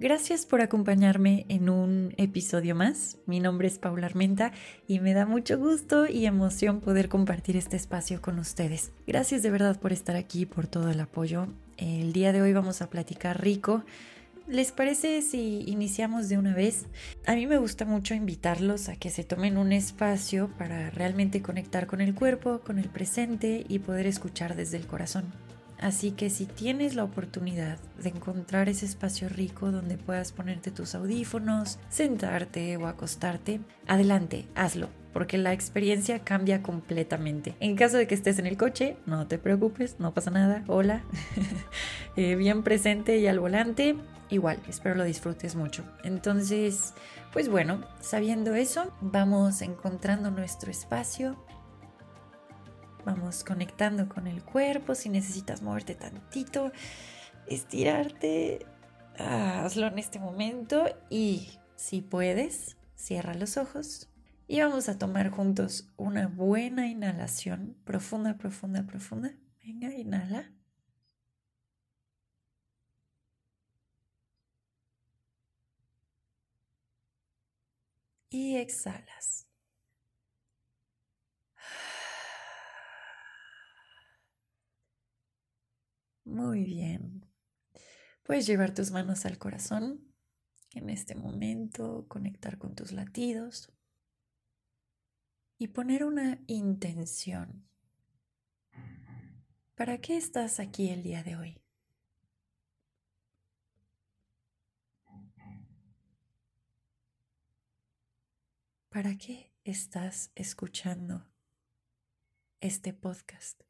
Gracias por acompañarme en un episodio más. Mi nombre es Paula Armenta y me da mucho gusto y emoción poder compartir este espacio con ustedes. Gracias de verdad por estar aquí, por todo el apoyo. El día de hoy vamos a platicar rico. ¿Les parece si iniciamos de una vez? A mí me gusta mucho invitarlos a que se tomen un espacio para realmente conectar con el cuerpo, con el presente y poder escuchar desde el corazón. Así que si tienes la oportunidad de encontrar ese espacio rico donde puedas ponerte tus audífonos, sentarte o acostarte, adelante, hazlo, porque la experiencia cambia completamente. En caso de que estés en el coche, no te preocupes, no pasa nada, hola, eh, bien presente y al volante, igual, espero lo disfrutes mucho. Entonces, pues bueno, sabiendo eso, vamos encontrando nuestro espacio Vamos conectando con el cuerpo. Si necesitas moverte tantito, estirarte, ah, hazlo en este momento. Y si puedes, cierra los ojos. Y vamos a tomar juntos una buena inhalación. Profunda, profunda, profunda. Venga, inhala. Y exhalas. Muy bien. Puedes llevar tus manos al corazón en este momento, conectar con tus latidos y poner una intención. ¿Para qué estás aquí el día de hoy? ¿Para qué estás escuchando este podcast?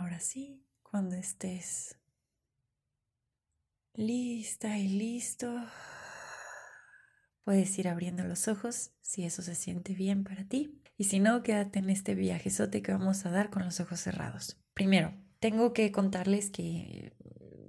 Ahora sí, cuando estés lista y listo, puedes ir abriendo los ojos si eso se siente bien para ti. Y si no, quédate en este viajezote que vamos a dar con los ojos cerrados. Primero, tengo que contarles que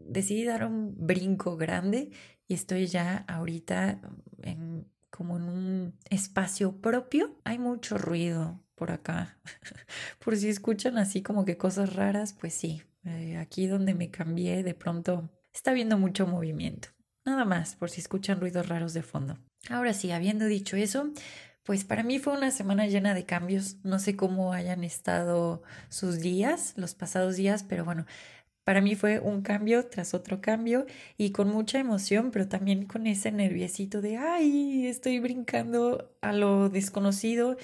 decidí dar un brinco grande y estoy ya ahorita en, como en un espacio propio. Hay mucho ruido por acá. por si escuchan así como que cosas raras, pues sí, eh, aquí donde me cambié de pronto está habiendo mucho movimiento. Nada más, por si escuchan ruidos raros de fondo. Ahora sí, habiendo dicho eso, pues para mí fue una semana llena de cambios. No sé cómo hayan estado sus días, los pasados días, pero bueno, para mí fue un cambio tras otro cambio y con mucha emoción, pero también con ese nerviosito de, ay, estoy brincando a lo desconocido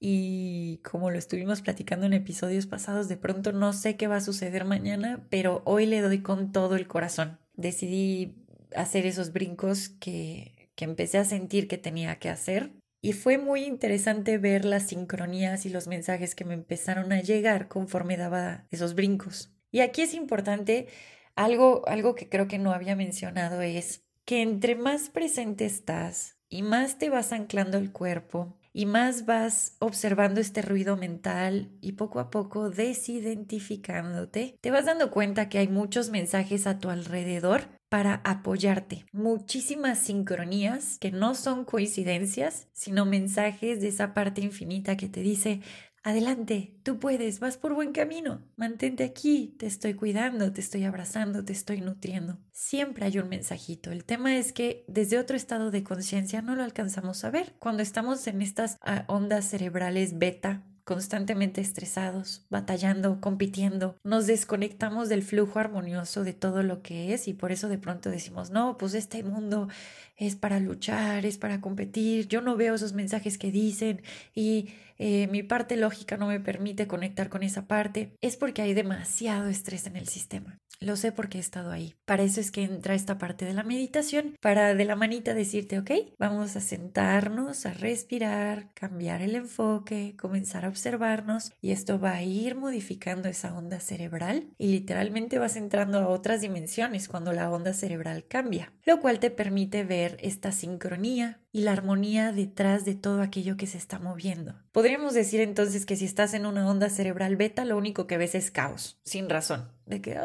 y como lo estuvimos platicando en episodios pasados, de pronto no sé qué va a suceder mañana, pero hoy le doy con todo el corazón. Decidí hacer esos brincos que, que empecé a sentir que tenía que hacer y fue muy interesante ver las sincronías y los mensajes que me empezaron a llegar conforme daba esos brincos. Y aquí es importante algo, algo que creo que no había mencionado es que entre más presente estás y más te vas anclando el cuerpo y más vas observando este ruido mental y poco a poco desidentificándote, te vas dando cuenta que hay muchos mensajes a tu alrededor para apoyarte. Muchísimas sincronías que no son coincidencias, sino mensajes de esa parte infinita que te dice, Adelante, tú puedes, vas por buen camino. Mantente aquí, te estoy cuidando, te estoy abrazando, te estoy nutriendo. Siempre hay un mensajito. El tema es que desde otro estado de conciencia no lo alcanzamos a ver. Cuando estamos en estas ah, ondas cerebrales beta, constantemente estresados, batallando, compitiendo, nos desconectamos del flujo armonioso de todo lo que es y por eso de pronto decimos, no, pues este mundo es para luchar, es para competir, yo no veo esos mensajes que dicen y eh, mi parte lógica no me permite conectar con esa parte, es porque hay demasiado estrés en el sistema. Lo sé porque he estado ahí. Para eso es que entra esta parte de la meditación, para de la manita decirte, ok, vamos a sentarnos, a respirar, cambiar el enfoque, comenzar a observarnos y esto va a ir modificando esa onda cerebral y literalmente vas entrando a otras dimensiones cuando la onda cerebral cambia, lo cual te permite ver esta sincronía y la armonía detrás de todo aquello que se está moviendo. Podríamos decir entonces que si estás en una onda cerebral beta, lo único que ves es caos, sin razón de que,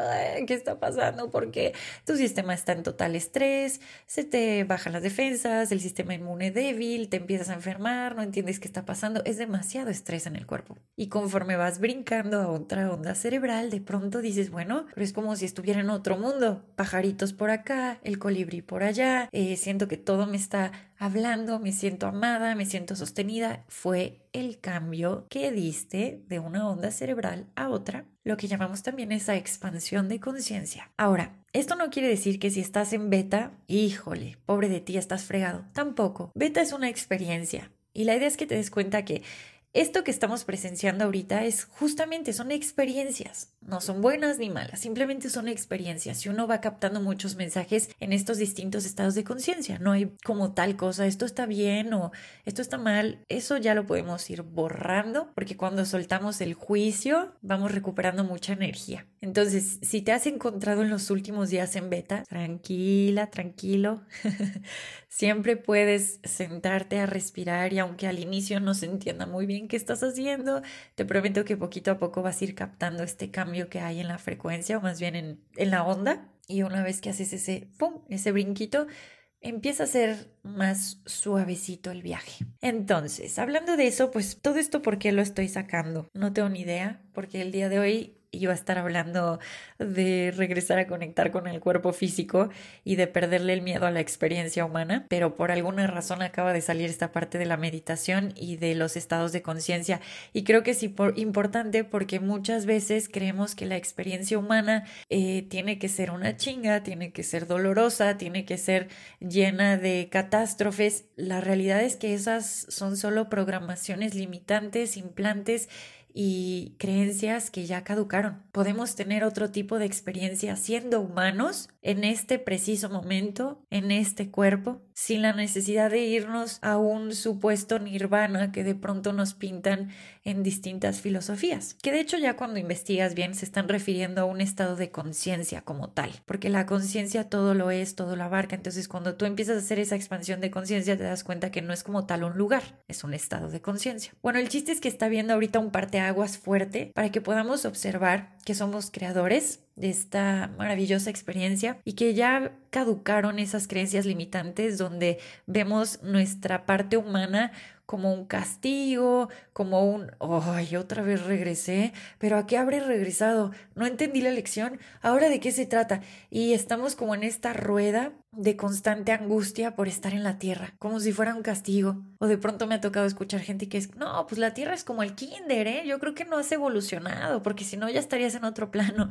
¿qué está pasando? Porque tu sistema está en total estrés, se te bajan las defensas, el sistema inmune débil, te empiezas a enfermar, no entiendes qué está pasando, es demasiado estrés en el cuerpo. Y conforme vas brincando a otra onda cerebral, de pronto dices, bueno, pero es como si estuviera en otro mundo, pajaritos por acá, el colibrí por allá, eh, siento que todo me está hablando, me siento amada, me siento sostenida, fue el cambio que diste de una onda cerebral a otra, lo que llamamos también esa expansión de conciencia. Ahora, esto no quiere decir que si estás en beta, híjole, pobre de ti, estás fregado. Tampoco. Beta es una experiencia. Y la idea es que te des cuenta que esto que estamos presenciando ahorita es justamente, son experiencias, no son buenas ni malas, simplemente son experiencias y uno va captando muchos mensajes en estos distintos estados de conciencia, no hay como tal cosa, esto está bien o esto está mal, eso ya lo podemos ir borrando porque cuando soltamos el juicio vamos recuperando mucha energía. Entonces, si te has encontrado en los últimos días en beta, tranquila, tranquilo, siempre puedes sentarte a respirar y aunque al inicio no se entienda muy bien, qué estás haciendo. Te prometo que poquito a poco vas a ir captando este cambio que hay en la frecuencia o más bien en, en la onda. Y una vez que haces ese, ¡pum!, ese brinquito, empieza a ser más suavecito el viaje. Entonces, hablando de eso, pues todo esto, ¿por qué lo estoy sacando? No tengo ni idea, porque el día de hoy iba a estar hablando de regresar a conectar con el cuerpo físico y de perderle el miedo a la experiencia humana, pero por alguna razón acaba de salir esta parte de la meditación y de los estados de conciencia y creo que es importante porque muchas veces creemos que la experiencia humana eh, tiene que ser una chinga, tiene que ser dolorosa, tiene que ser llena de catástrofes. La realidad es que esas son solo programaciones limitantes, implantes y creencias que ya caducaron. Podemos tener otro tipo de experiencia siendo humanos en este preciso momento, en este cuerpo, sin la necesidad de irnos a un supuesto nirvana que de pronto nos pintan en distintas filosofías, que de hecho ya cuando investigas bien se están refiriendo a un estado de conciencia como tal, porque la conciencia todo lo es, todo lo abarca, entonces cuando tú empiezas a hacer esa expansión de conciencia te das cuenta que no es como tal un lugar, es un estado de conciencia. Bueno, el chiste es que está viendo ahorita un parteaguas fuerte para que podamos observar que somos creadores de esta maravillosa experiencia y que ya caducaron esas creencias limitantes donde vemos nuestra parte humana como un castigo, como un, ay, otra vez regresé, pero ¿a qué habré regresado? No entendí la lección, ahora de qué se trata. Y estamos como en esta rueda de constante angustia por estar en la tierra, como si fuera un castigo. O de pronto me ha tocado escuchar gente que es, no, pues la tierra es como el kinder, ¿eh? Yo creo que no has evolucionado, porque si no ya estarías en otro plano.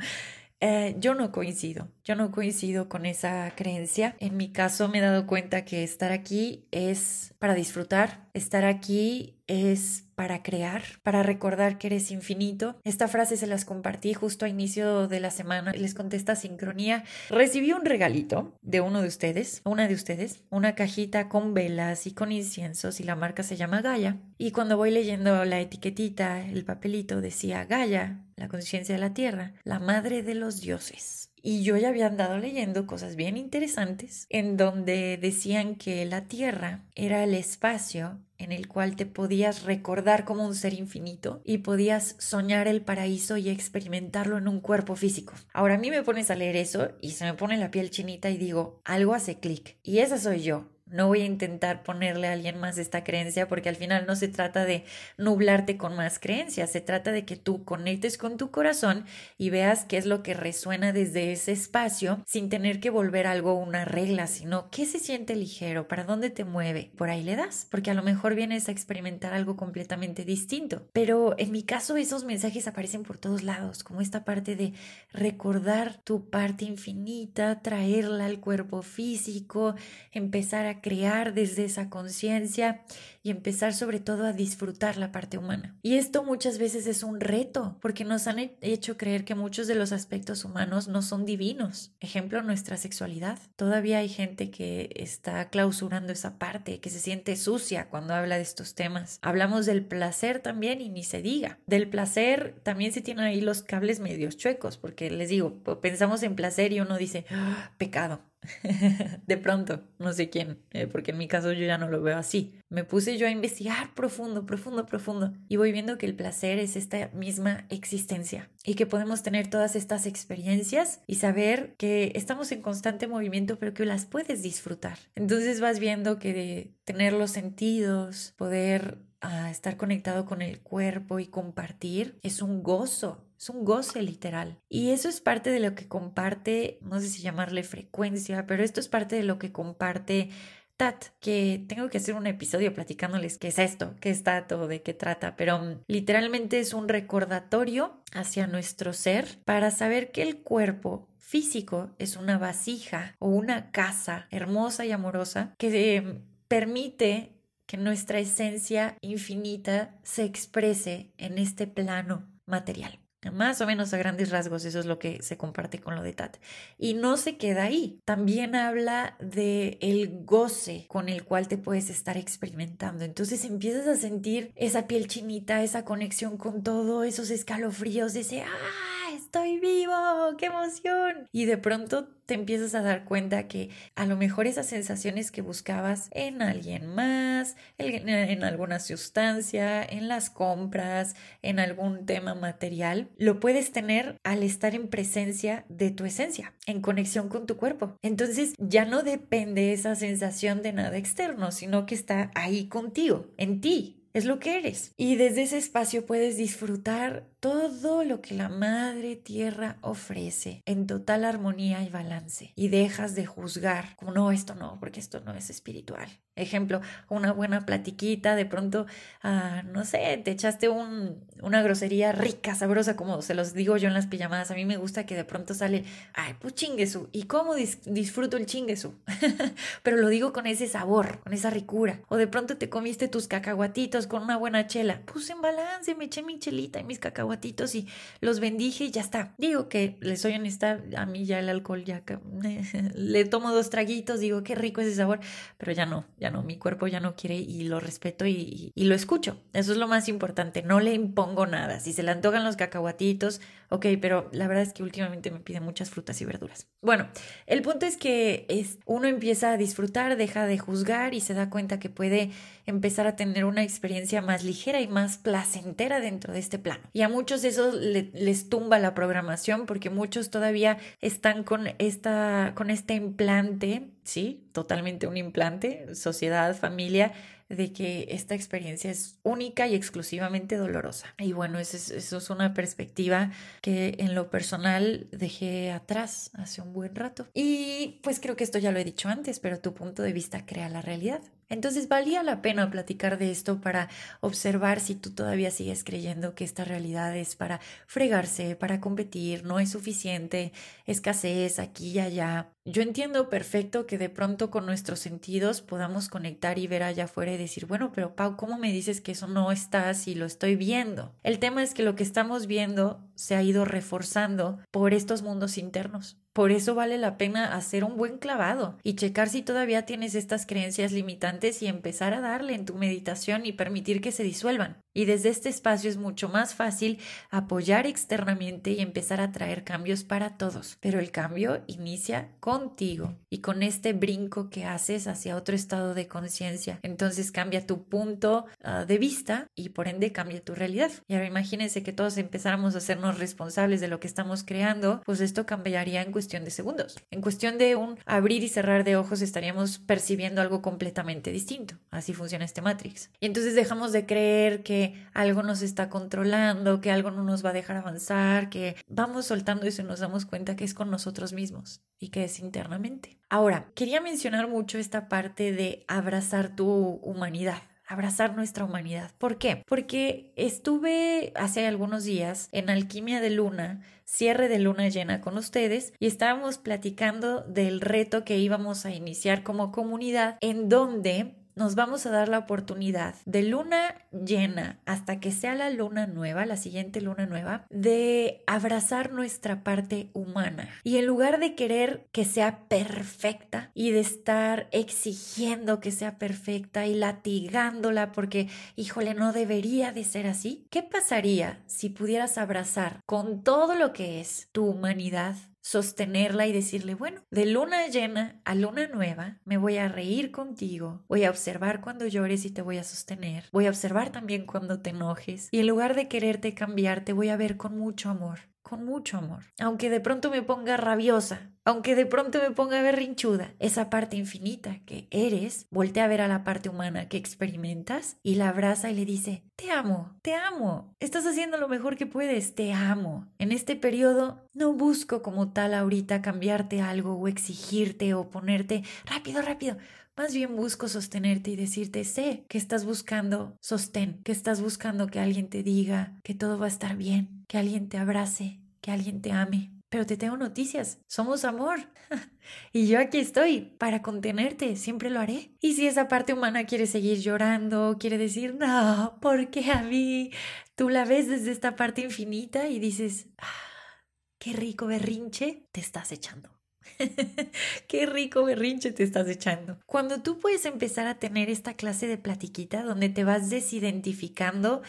Eh, yo no coincido, yo no coincido con esa creencia. En mi caso me he dado cuenta que estar aquí es para disfrutar, estar aquí es para crear, para recordar que eres infinito. Esta frase se las compartí justo a inicio de la semana. Les contesta sincronía. Recibí un regalito de uno de ustedes, una de ustedes, una cajita con velas y con inciensos y la marca se llama Gaia. Y cuando voy leyendo la etiquetita, el papelito decía Gaia, la conciencia de la tierra, la madre de los dioses. Y yo ya había andado leyendo cosas bien interesantes en donde decían que la Tierra era el espacio en el cual te podías recordar como un ser infinito y podías soñar el paraíso y experimentarlo en un cuerpo físico. Ahora a mí me pones a leer eso y se me pone la piel chinita y digo, algo hace clic. Y esa soy yo. No voy a intentar ponerle a alguien más esta creencia porque al final no se trata de nublarte con más creencias, se trata de que tú conectes con tu corazón y veas qué es lo que resuena desde ese espacio sin tener que volver algo una regla, sino qué se siente ligero, para dónde te mueve. Por ahí le das, porque a lo mejor vienes a experimentar algo completamente distinto. Pero en mi caso esos mensajes aparecen por todos lados, como esta parte de recordar tu parte infinita, traerla al cuerpo físico, empezar a crear desde esa conciencia y empezar sobre todo a disfrutar la parte humana. Y esto muchas veces es un reto porque nos han hecho creer que muchos de los aspectos humanos no son divinos. Ejemplo, nuestra sexualidad. Todavía hay gente que está clausurando esa parte, que se siente sucia cuando habla de estos temas. Hablamos del placer también y ni se diga. Del placer también se tienen ahí los cables medios chuecos porque les digo, pensamos en placer y uno dice, ah, pecado de pronto, no sé quién, eh, porque en mi caso yo ya no lo veo así. Me puse yo a investigar profundo, profundo, profundo y voy viendo que el placer es esta misma existencia y que podemos tener todas estas experiencias y saber que estamos en constante movimiento pero que las puedes disfrutar. Entonces vas viendo que tener los sentidos, poder ah, estar conectado con el cuerpo y compartir es un gozo es un goce literal. Y eso es parte de lo que comparte, no sé si llamarle frecuencia, pero esto es parte de lo que comparte TAT, que tengo que hacer un episodio platicándoles qué es esto, qué es TAT o de qué trata, pero mm, literalmente es un recordatorio hacia nuestro ser para saber que el cuerpo físico es una vasija o una casa hermosa y amorosa que mm, permite que nuestra esencia infinita se exprese en este plano material. Más o menos a grandes rasgos, eso es lo que se comparte con lo de Tat. Y no se queda ahí. También habla de el goce con el cual te puedes estar experimentando. Entonces empiezas a sentir esa piel chinita, esa conexión con todo, esos escalofríos, ese ¡ah! Estoy vivo, qué emoción. Y de pronto te empiezas a dar cuenta que a lo mejor esas sensaciones que buscabas en alguien más, en, alguna sustancia, en las compras, en algún tema material, lo puedes tener al estar en presencia de tu esencia, en conexión con tu cuerpo. Entonces ya no depende esa sensación de nada externo, sino que está ahí contigo, en ti, es lo que eres. Y desde ese espacio puedes disfrutar todo lo que la Madre Tierra ofrece en total armonía y balance. Y dejas de juzgar como no, esto no, porque esto no es espiritual. Ejemplo, una buena platiquita, de pronto, ah, no sé, te echaste un, una grosería rica, sabrosa, como se los digo yo en las pijamadas. A mí me gusta que de pronto sale, ay, pues chinguesu. ¿Y cómo disfruto el chinguesu? Pero lo digo con ese sabor, con esa ricura. O de pronto te comiste tus cacahuatitos con una buena chela. Puse en balance, me eché mi chelita y mis cacahuatitos y los bendije y ya está. Digo que, les soy honesta, a mí ya el alcohol ya le tomo dos traguitos, digo, qué rico ese sabor, pero ya no ya no, mi cuerpo ya no quiere y lo respeto y, lo escucho. Eso es lo más importante, no le impongo nada. Si se le antojan los cacahuatitos, ok, pero la verdad es que últimamente me pide muchas frutas y verduras. Bueno, el punto es que es, uno empieza a disfrutar, deja de juzgar y se da cuenta que puede empezar a tener una experiencia más ligera y más placentera dentro de este plano. Y a muchos eso les tumba la programación porque muchos todavía están con, esta, con este implante sí, totalmente un implante, sociedad, familia, de que esta experiencia es única y exclusivamente dolorosa. Y bueno, eso es, eso es, una perspectiva que en lo personal dejé atrás hace un buen rato. Y pues creo que esto ya lo he dicho antes, pero tu punto de vista crea la realidad. Entonces valía la pena platicar de esto para observar si tú todavía sigues creyendo que esta realidad es para fregarse, para competir, no es suficiente, escasez aquí y allá. Yo entiendo perfecto que de pronto con nuestros sentidos podamos conectar y ver allá afuera y decir, bueno, pero Pau, ¿cómo me dices que eso no está si lo estoy viendo? El tema es que lo que estamos viendo se ha ido reforzando por estos mundos internos. Por eso vale la pena hacer un buen clavado y checar si todavía tienes estas creencias limitantes y empezar a darle en tu meditación y permitir que se disuelvan. Y desde este espacio es mucho más fácil apoyar externamente y empezar a traer cambios para todos. Pero el cambio inicia contigo y con este brinco que haces hacia otro estado de conciencia. Entonces cambia tu punto ah, de vista y por ende cambia tu realidad. Y ahora imagínense que todos empezáramos a hacernos responsables de lo que estamos creando, pues esto cambiaría en cuestión de segundos. En cuestión de un abrir y cerrar de ojos estaríamos percibiendo algo completamente distinto. Así funciona este Matrix. Y entonces dejamos de creer que algo nos está controlando, que algo no nos va a dejar avanzar, que vamos soltando eso y nos damos cuenta que es con nosotros mismos y que es internamente. Ahora, quería mencionar mucho esta parte de abrazar tu humanidad abrazar nuestra humanidad. ¿Por qué? Porque estuve hace algunos días en Alquimia de Luna, cierre de luna llena con ustedes y estábamos platicando del reto que íbamos a iniciar como comunidad en donde nos vamos a dar la oportunidad de luna llena hasta que sea la luna nueva, la siguiente luna nueva, de abrazar nuestra parte humana. Y en lugar de querer que sea perfecta y de estar exigiendo que sea perfecta y latigándola porque, híjole, no debería de ser así, ¿qué pasaría si pudieras abrazar con todo lo que es tu humanidad, sostenerla y decirle, bueno, de luna llena a luna nueva, me voy a reír contigo, voy a observar cuando llores y te voy a sostener, voy a observar también cuando te enojes y en lugar de quererte cambiar, te voy a ver con mucho amor con mucho amor. Aunque de pronto me ponga rabiosa, aunque de pronto me ponga berrinchuda, esa parte infinita que eres, voltea a ver a la parte humana que experimentas y la abraza y le dice, te amo, te amo, estás haciendo lo mejor que puedes, te amo. En este periodo no busco como tal ahorita cambiarte algo o exigirte o ponerte rápido, rápido. Más bien busco sostenerte y decirte, sé que estás buscando sostén, que estás buscando que alguien te diga que todo va a estar bien, que alguien te abrace, que alguien te ame. Pero te tengo noticias, somos amor. y yo aquí estoy para contenerte, siempre lo haré. Y si esa parte humana quiere seguir llorando, quiere decir, no, ¿por qué a mí? Tú la ves desde esta parte infinita y dices, ah, qué rico berrinche te estás echando. Qué rico berrinche te estás echando. Cuando tú puedes empezar a tener esta clase de platiquita donde te vas desidentificando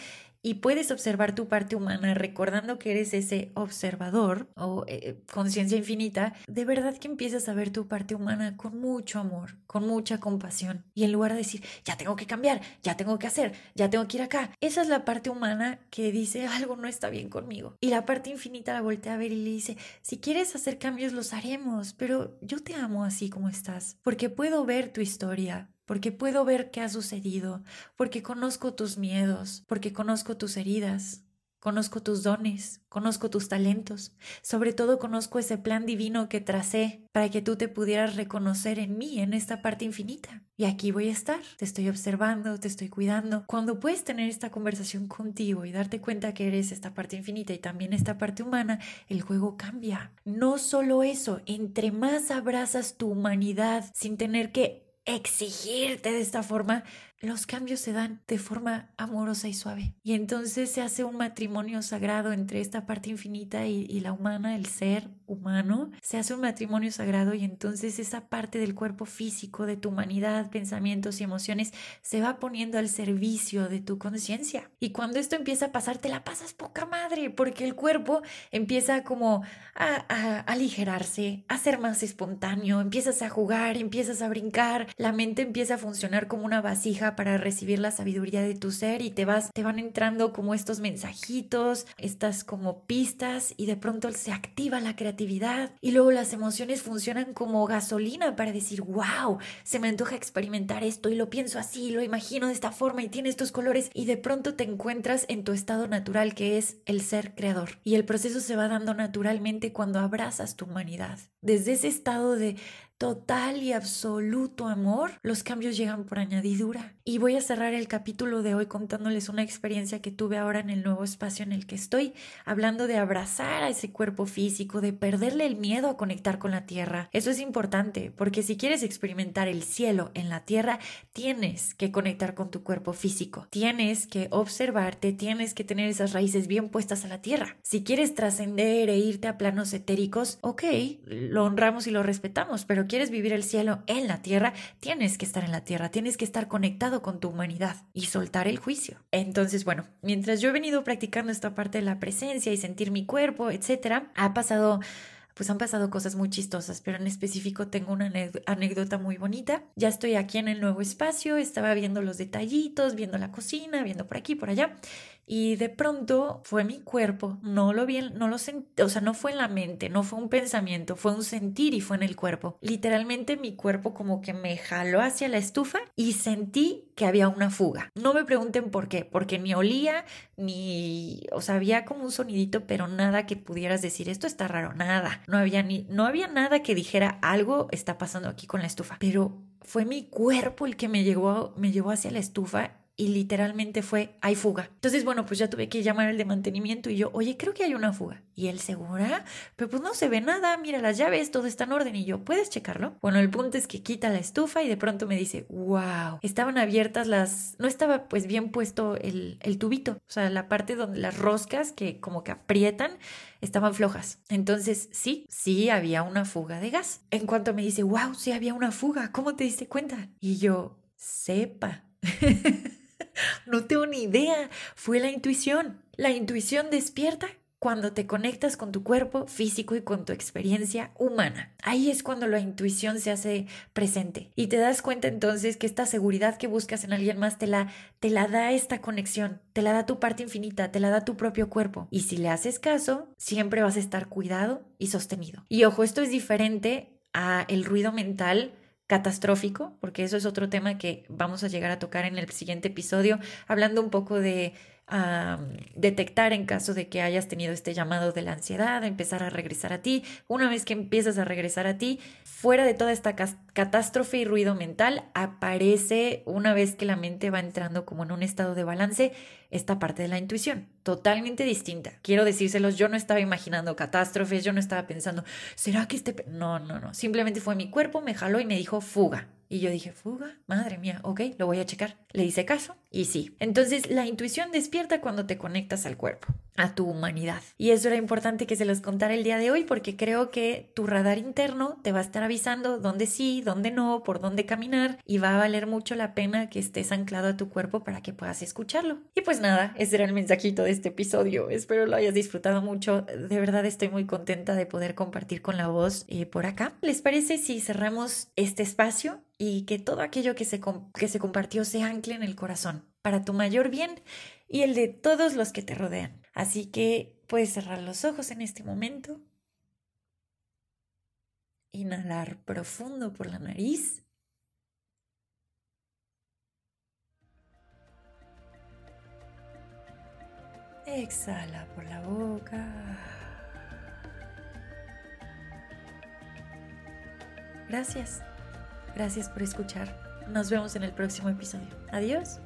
y puedes observar tu parte humana recordando que eres ese observador o eh, conciencia infinita, de verdad que empiezas a ver tu parte humana con mucho amor, con mucha compasión. Y en lugar de decir, ya tengo que cambiar, ya tengo que hacer, ya tengo que ir acá, esa es la parte humana que dice algo no está bien conmigo. Y la parte infinita la voltea a ver y le dice, si quieres hacer cambios los haremos, pero yo te amo así como estás, porque puedo ver tu historia, porque puedo ver qué ha sucedido, porque conozco tus miedos, porque conozco tus heridas, conozco tus dones, conozco tus talentos, sobre todo conozco ese plan divino que tracé para que tú te pudieras reconocer en mí, en esta parte infinita. Y aquí voy a estar, te estoy observando, te estoy cuidando. Cuando puedes tener esta conversación contigo y darte cuenta que eres esta parte infinita y también esta parte humana, el juego cambia. No solo eso, entre más abrazas tu humanidad sin tener que exigirte de esta forma, los cambios se dan de forma amorosa y suave. Y entonces se hace un matrimonio sagrado entre esta parte infinita y, la humana, el ser humano. Se hace un matrimonio sagrado y entonces esa parte del cuerpo físico, de tu humanidad, pensamientos y emociones, se va poniendo al servicio de tu conciencia. Y cuando esto empieza a pasar, te la pasas poca madre, porque el cuerpo empieza como a, a aligerarse, a ser más espontáneo, empiezas a jugar, empiezas a brincar, la mente empieza a funcionar como una vasija para recibir la sabiduría de tu ser y te vas, te van entrando como estos mensajitos, estas como pistas y de pronto se activa la creatividad y luego las emociones funcionan como gasolina para decir, wow, se me antoja experimentar esto y lo pienso así, lo imagino de esta forma y tiene estos colores y de pronto te encuentras en tu estado natural que es el ser creador y el proceso se va dando naturalmente cuando abrazas tu humanidad. Desde ese estado de total y absoluto amor, los cambios llegan por añadidura. Y voy a cerrar el capítulo de hoy contándoles una experiencia que tuve ahora en el nuevo espacio en el que estoy, hablando de abrazar a ese cuerpo físico, de perderle el miedo a conectar con la tierra. Eso es importante, porque si quieres experimentar el cielo en la tierra, tienes que conectar con tu cuerpo físico. Tienes que observarte, tienes que tener esas raíces bien puestas a la tierra. Si quieres trascender e irte a planos etéricos, ok, lo honramos y lo respetamos, pero quieres vivir el cielo en la tierra, tienes que estar en la tierra, tienes que estar conectado con tu humanidad y soltar el juicio. Entonces, bueno, mientras yo he venido practicando esta parte de la presencia y sentir mi cuerpo, etcétera, ha pasado pues han pasado cosas muy chistosas, pero en específico tengo una anécdota muy bonita. Ya estoy aquí en el nuevo espacio, estaba viendo los detallitos, viendo la cocina, viendo por aquí, por allá, y de pronto fue mi cuerpo, no lo vi, no lo sentí, o sea, no fue en la mente, no fue un pensamiento, fue un sentir y fue en el cuerpo. Literalmente mi cuerpo como que me jaló hacia la estufa y sentí que había una fuga. No me pregunten por qué, porque ni olía, ni, o sea, había como un sonidito, pero nada que pudieras decir, esto está raro, nada. No había ni, no había nada que dijera algo está pasando aquí con la estufa, pero fue mi cuerpo el que me llevó, me llevó hacia la estufa y literalmente fue, hay fuga. Entonces, bueno, pues ya tuve que llamar al de mantenimiento y yo, oye, creo que hay una fuga. Y él, ¿segura? Pero pues no se ve nada, mira las llaves, todo está en orden. Y yo, ¿puedes checarlo? Bueno, el punto es que quita la estufa y de pronto me dice, wow, estaban abiertas las, no estaba pues bien puesto el, el tubito, o sea, la parte donde las roscas que como que aprietan estaban flojas. Entonces, sí, sí había una fuga de gas. En cuanto me dice, wow, sí había una fuga, ¿cómo te diste cuenta? Y yo, sepa. no tengo ni idea. Fue la intuición. La intuición despierta cuando te conectas con tu cuerpo físico y con tu experiencia humana. Ahí es cuando la intuición se hace presente y te das cuenta entonces que esta seguridad que buscas en alguien más te la, te la da esta conexión, te la da tu parte infinita, te la da tu propio cuerpo. Y si le haces caso, siempre vas a estar cuidado y sostenido. Y ojo, esto es diferente a el ruido mental catastrófico, porque eso es otro tema que vamos a llegar a tocar en el siguiente episodio, hablando un poco de a detectar en caso de que hayas tenido este llamado de la ansiedad, empezar a regresar a ti. Una vez que empiezas a regresar a ti, fuera de toda esta catástrofe y ruido mental, aparece una vez que la mente va entrando como en un estado de balance, esta parte de la intuición, totalmente distinta. Quiero decírselos, yo no estaba imaginando catástrofes, yo no estaba pensando, ¿será que este... No, no, no, simplemente fue mi cuerpo, me jaló y me dijo fuga. Y yo dije, fuga, madre mía, ok, lo voy a checar. Le hice caso y sí. Entonces la intuición despierta cuando te conectas al cuerpo, a tu humanidad. Y eso era importante que se los contara el día de hoy porque creo que tu radar interno te va a estar avisando dónde sí, dónde no, por dónde caminar y va a valer mucho la pena que estés anclado a tu cuerpo para que puedas escucharlo. Y pues nada, ese era el mensajito de este episodio. Espero lo hayas disfrutado mucho. De verdad estoy muy contenta de poder compartir con la voz eh, por acá. ¿Les parece si cerramos este espacio? y que todo aquello que se, que se compartió se ancle en el corazón para tu mayor bien y el de todos los que te rodean. Así que puedes cerrar los ojos en este momento, inhalar profundo por la nariz. Exhala por la boca. Gracias. Gracias por escuchar. Nos vemos en el próximo episodio. Adiós.